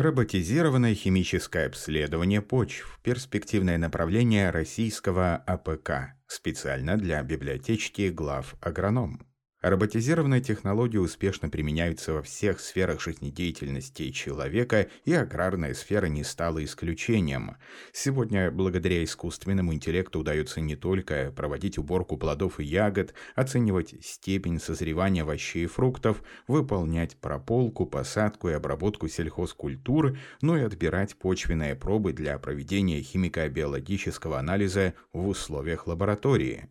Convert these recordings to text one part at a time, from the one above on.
Роботизированное химическое обследование почв – перспективное направление российского АПК, специально для библиотечки Главагроном. Роботизированные технологии успешно применяются во всех сферах жизнедеятельности человека, и аграрная сфера не стала исключением. Сегодня, благодаря искусственному интеллекту, удается не только проводить уборку плодов и ягод, оценивать степень созревания овощей и фруктов, выполнять прополку, посадку и обработку сельхозкультур, но и отбирать почвенные пробы для проведения химико-биологического анализа в условиях лаборатории.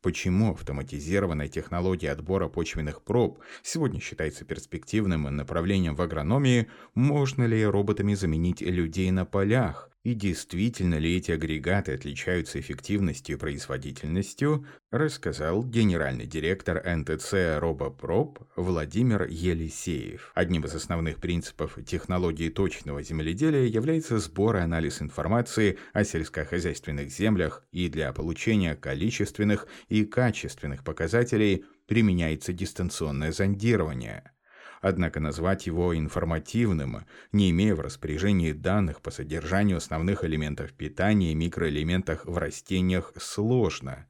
Почему автоматизированная технология отбора почвенных проб сегодня считается перспективным направлением в агрономии, можно ли роботами заменить людей на полях, и действительно ли эти агрегаты отличаются эффективностью и производительностью, рассказал генеральный директор НТЦ «Робопроп» Владимир Елисеев. Одним из основных принципов технологии точного земледелия является сбор и анализ информации о сельскохозяйственных землях и для получения количественных и качественных показателей применяется дистанционное зондирование – однако назвать его информативным, не имея в распоряжении данных по содержанию основных элементов питания и микроэлементах в растениях, сложно.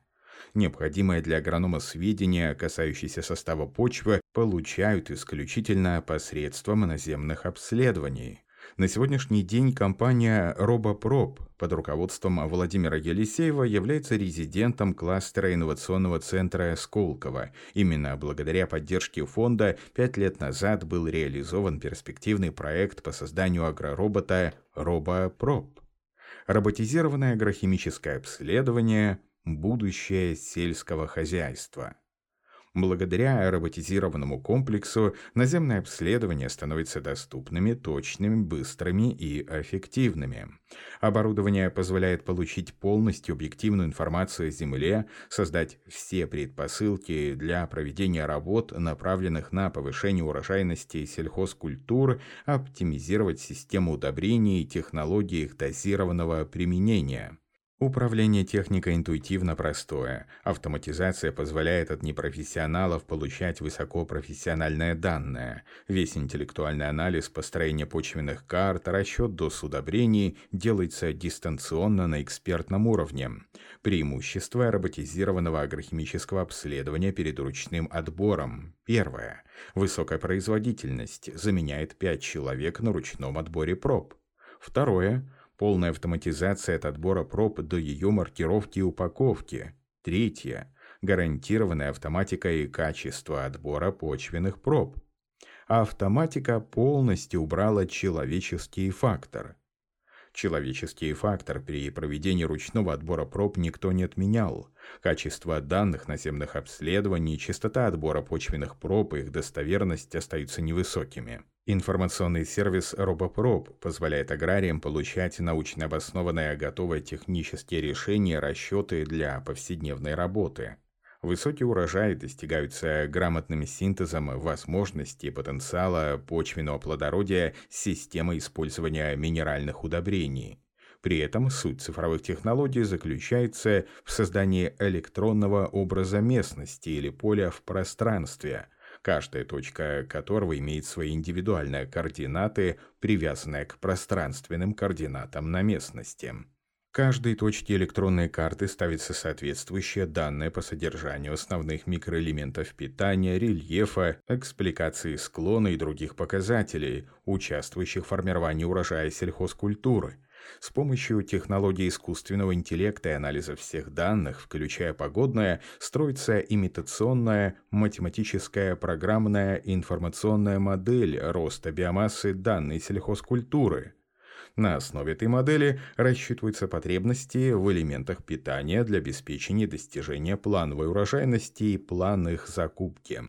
Необходимое для агронома сведения, касающиеся состава почвы, получают исключительно посредством наземных обследований. На сегодняшний день компания RoboProp под руководством Владимира Елисеева является резидентом кластера инновационного центра Сколково. Именно благодаря поддержке фонда пять лет назад был реализован перспективный проект по созданию агроробота RoboProp. Роботизированное агрохимическое обследование – будущее сельского хозяйства. Благодаря роботизированному комплексу наземное обследование становится доступными, точными, быстрыми и эффективными. Оборудование позволяет получить полностью объективную информацию о Земле, создать все предпосылки для проведения работ, направленных на повышение урожайности сельхозкультур, оптимизировать систему удобрений и технологии их дозированного применения. Управление техникой интуитивно простое. Автоматизация позволяет от непрофессионалов получать высокопрофессиональное данное. Весь интеллектуальный анализ построения почвенных карт, расчет доз удобрений делается дистанционно на экспертном уровне. Преимущество роботизированного агрохимического обследования перед ручным отбором. Первое. Высокая производительность заменяет 5 человек на ручном отборе проб. Второе Полная автоматизация от отбора проб до ее маркировки и упаковки. Третье. Гарантированная автоматика и качество отбора почвенных проб. А автоматика полностью убрала человеческий фактор. Человеческий фактор при проведении ручного отбора проб никто не отменял. Качество данных наземных обследований, частота отбора почвенных проб и их достоверность остаются невысокими. Информационный сервис RoboProp позволяет аграриям получать научно обоснованные готовые технические решения, расчеты для повседневной работы. Высокие урожаи достигаются грамотным синтезом возможностей потенциала почвенного плодородия системы использования минеральных удобрений. При этом суть цифровых технологий заключается в создании электронного образа местности или поля в пространстве – каждая точка которого имеет свои индивидуальные координаты, привязанные к пространственным координатам на местности. Каждой точке электронной карты ставится соответствующее данные по содержанию основных микроэлементов питания, рельефа, экспликации склона и других показателей, участвующих в формировании урожая сельхозкультуры – с помощью технологии искусственного интеллекта и анализа всех данных, включая погодное, строится имитационная математическая программная информационная модель роста биомассы данной сельхозкультуры. На основе этой модели рассчитываются потребности в элементах питания для обеспечения достижения плановой урожайности и план их закупки.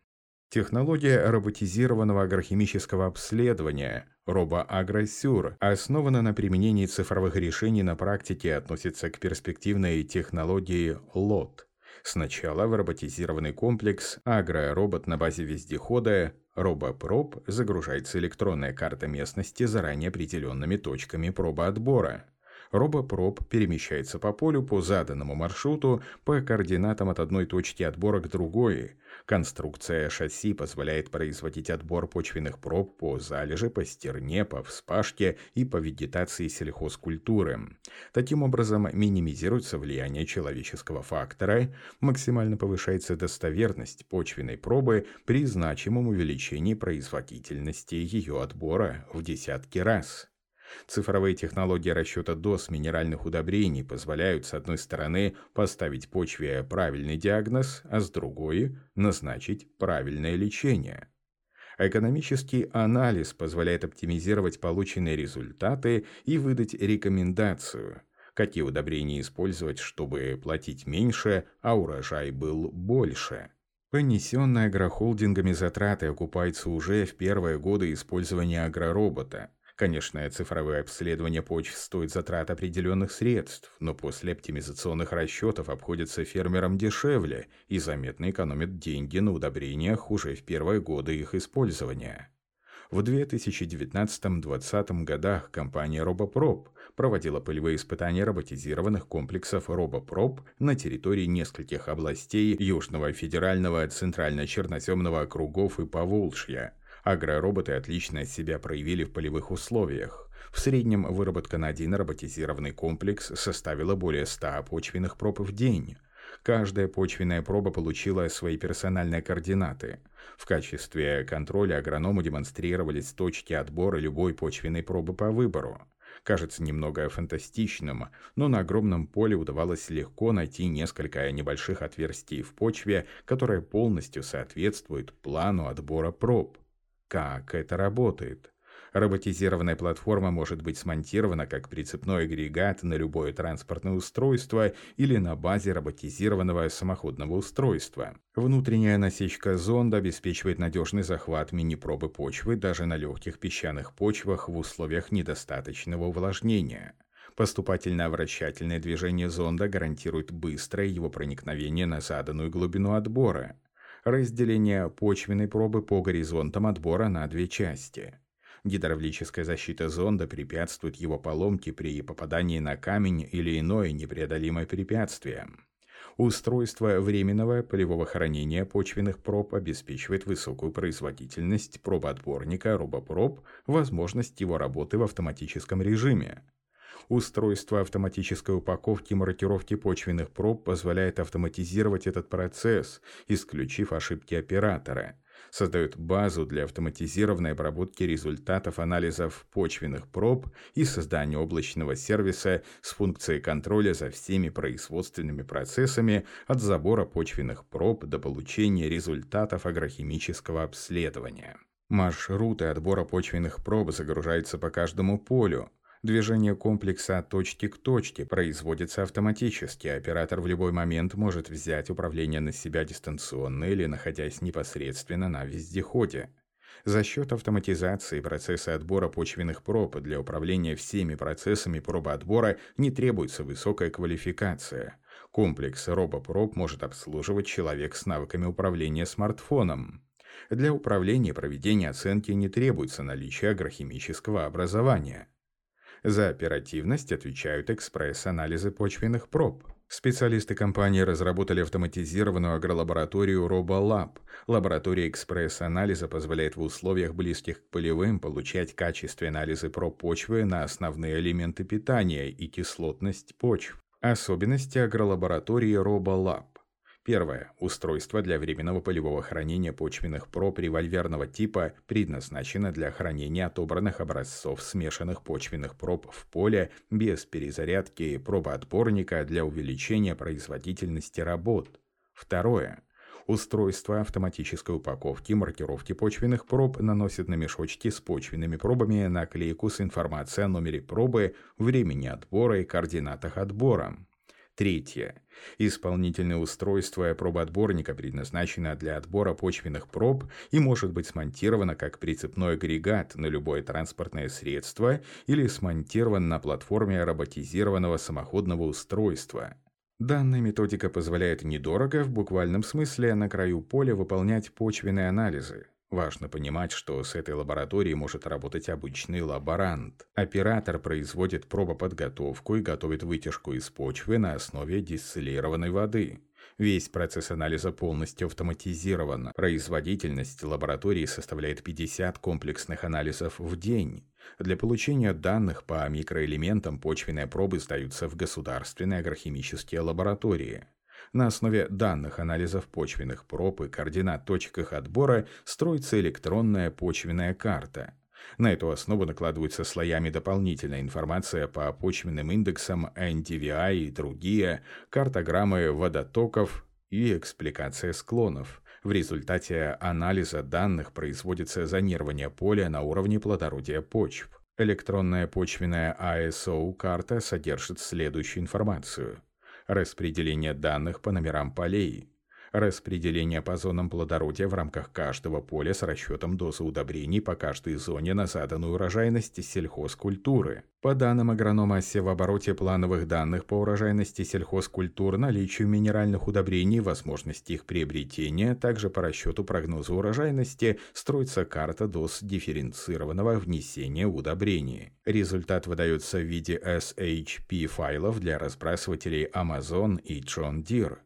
Технология роботизированного агрохимического обследования RoboAgroSure основана на применении цифровых решений на практике относится к перспективной технологии LOT. Сначала в роботизированный комплекс агроробот на базе вездехода RoboProp загружается электронная карта местности заранее определенными точками пробоотбора. Робопроб перемещается по полю по заданному маршруту по координатам от одной точки отбора к другой. Конструкция шасси позволяет производить отбор почвенных проб по залежи, по стерне, по вспашке и по вегетации сельхозкультуры. Таким образом, минимизируется влияние человеческого фактора, максимально повышается достоверность почвенной пробы при значимом увеличении производительности ее отбора в десятки раз. Цифровые технологии расчета доз минеральных удобрений позволяют, с одной стороны, поставить почве правильный диагноз, а с другой – назначить правильное лечение. Экономический анализ позволяет оптимизировать полученные результаты и выдать рекомендацию, какие удобрения использовать, чтобы платить меньше, а урожай был больше. Понесенные агрохолдингами затраты окупаются уже в первые годы использования агроробота – Конечно, цифровое обследование почв стоит затрат определенных средств, но после оптимизационных расчетов обходится фермерам дешевле и заметно экономит деньги на удобрениях уже в первые годы их использования. В 2019-2020 годах компания RoboProp проводила полевые испытания роботизированных комплексов RoboProp на территории нескольких областей Южного федерального, Центрально-Черноземного округов и Поволжья – Агророботы отлично себя проявили в полевых условиях. В среднем выработка на один роботизированный комплекс составила более 100 почвенных проб в день. Каждая почвенная проба получила свои персональные координаты. В качестве контроля агроному демонстрировались точки отбора любой почвенной пробы по выбору. Кажется немного фантастичным, но на огромном поле удавалось легко найти несколько небольших отверстий в почве, которые полностью соответствуют плану отбора проб. Как это работает? Роботизированная платформа может быть смонтирована как прицепной агрегат на любое транспортное устройство или на базе роботизированного самоходного устройства. Внутренняя насечка зонда обеспечивает надежный захват мини-пробы почвы даже на легких песчаных почвах в условиях недостаточного увлажнения. Поступательно-вращательное движение зонда гарантирует быстрое его проникновение на заданную глубину отбора разделение почвенной пробы по горизонтам отбора на две части. Гидравлическая защита зонда препятствует его поломке при попадании на камень или иное непреодолимое препятствие. Устройство временного полевого хранения почвенных проб обеспечивает высокую производительность пробоотборника робопроб, возможность его работы в автоматическом режиме. Устройство автоматической упаковки и маркировки почвенных проб позволяет автоматизировать этот процесс, исключив ошибки оператора. Создает базу для автоматизированной обработки результатов анализов почвенных проб и создания облачного сервиса с функцией контроля за всеми производственными процессами от забора почвенных проб до получения результатов агрохимического обследования. Маршруты отбора почвенных проб загружаются по каждому полю, Движение комплекса от точки к точке производится автоматически. Оператор в любой момент может взять управление на себя дистанционно или находясь непосредственно на вездеходе. За счет автоматизации процесса отбора почвенных проб для управления всеми процессами пробоотбора не требуется высокая квалификация. Комплекс робопроб может обслуживать человек с навыками управления смартфоном. Для управления и проведения оценки не требуется наличие агрохимического образования. За оперативность отвечают экспресс-анализы почвенных проб. Специалисты компании разработали автоматизированную агролабораторию RoboLab. Лаборатория экспресс-анализа позволяет в условиях близких к полевым получать качественные анализы проб почвы на основные элементы питания и кислотность почв. Особенности агролаборатории RoboLab. Первое. Устройство для временного полевого хранения почвенных проб револьверного типа предназначено для хранения отобранных образцов смешанных почвенных проб в поле без перезарядки пробоотборника для увеличения производительности работ. Второе. Устройство автоматической упаковки и маркировки почвенных проб наносит на мешочки с почвенными пробами наклейку с информацией о номере пробы, времени отбора и координатах отбора. Третье. Исполнительное устройство пробоотборника предназначено для отбора почвенных проб и может быть смонтировано как прицепной агрегат на любое транспортное средство или смонтирован на платформе роботизированного самоходного устройства. Данная методика позволяет недорого, в буквальном смысле, на краю поля выполнять почвенные анализы. Важно понимать, что с этой лабораторией может работать обычный лаборант. Оператор производит пробоподготовку и готовит вытяжку из почвы на основе дистиллированной воды. Весь процесс анализа полностью автоматизирован. Производительность лаборатории составляет 50 комплексных анализов в день. Для получения данных по микроэлементам почвенные пробы сдаются в государственные агрохимические лаборатории. На основе данных анализов почвенных проб и координат точек их отбора строится электронная почвенная карта. На эту основу накладываются слоями дополнительная информация по почвенным индексам NDVI и другие, картограммы водотоков и экспликация склонов. В результате анализа данных производится зонирование поля на уровне плодородия почв. Электронная почвенная ISO-карта содержит следующую информацию – распределение данных по номерам полей, распределение по зонам плодородия в рамках каждого поля с расчетом дозы удобрений по каждой зоне на заданную урожайность сельхозкультуры. По данным агронома в обороте плановых данных по урожайности сельхозкультур, наличию минеральных удобрений, возможности их приобретения, также по расчету прогноза урожайности строится карта доз дифференцированного внесения удобрений. Результат выдается в виде SHP файлов для разбрасывателей Amazon и John Deere.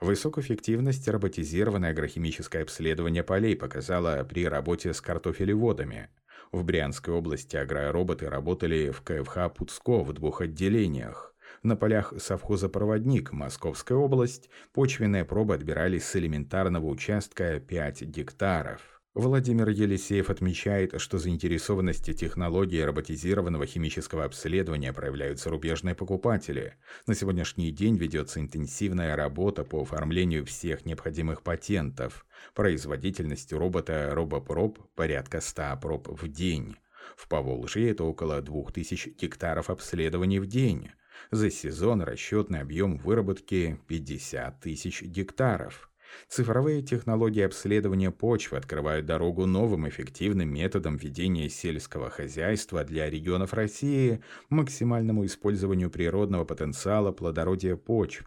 Высокоэффективность роботизированное агрохимическое обследование полей показало при работе с картофелеводами. В Брянской области агророботы работали в КФХ Пуцко в двух отделениях. На полях совхоза «Проводник» Московская область почвенные пробы отбирались с элементарного участка 5 гектаров. Владимир Елисеев отмечает, что заинтересованности технологии роботизированного химического обследования проявляют зарубежные покупатели. На сегодняшний день ведется интенсивная работа по оформлению всех необходимых патентов. Производительность робота RoboProp порядка 100 проб в день. В Поволжье это около 2000 гектаров обследований в день. За сезон расчетный объем выработки 50 тысяч гектаров. Цифровые технологии обследования почвы открывают дорогу новым эффективным методам ведения сельского хозяйства для регионов России, максимальному использованию природного потенциала плодородия почв.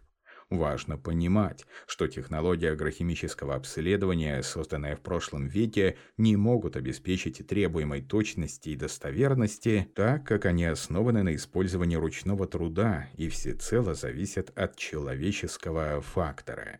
Важно понимать, что технологии агрохимического обследования, созданные в прошлом веке, не могут обеспечить требуемой точности и достоверности, так как они основаны на использовании ручного труда и всецело зависят от человеческого фактора.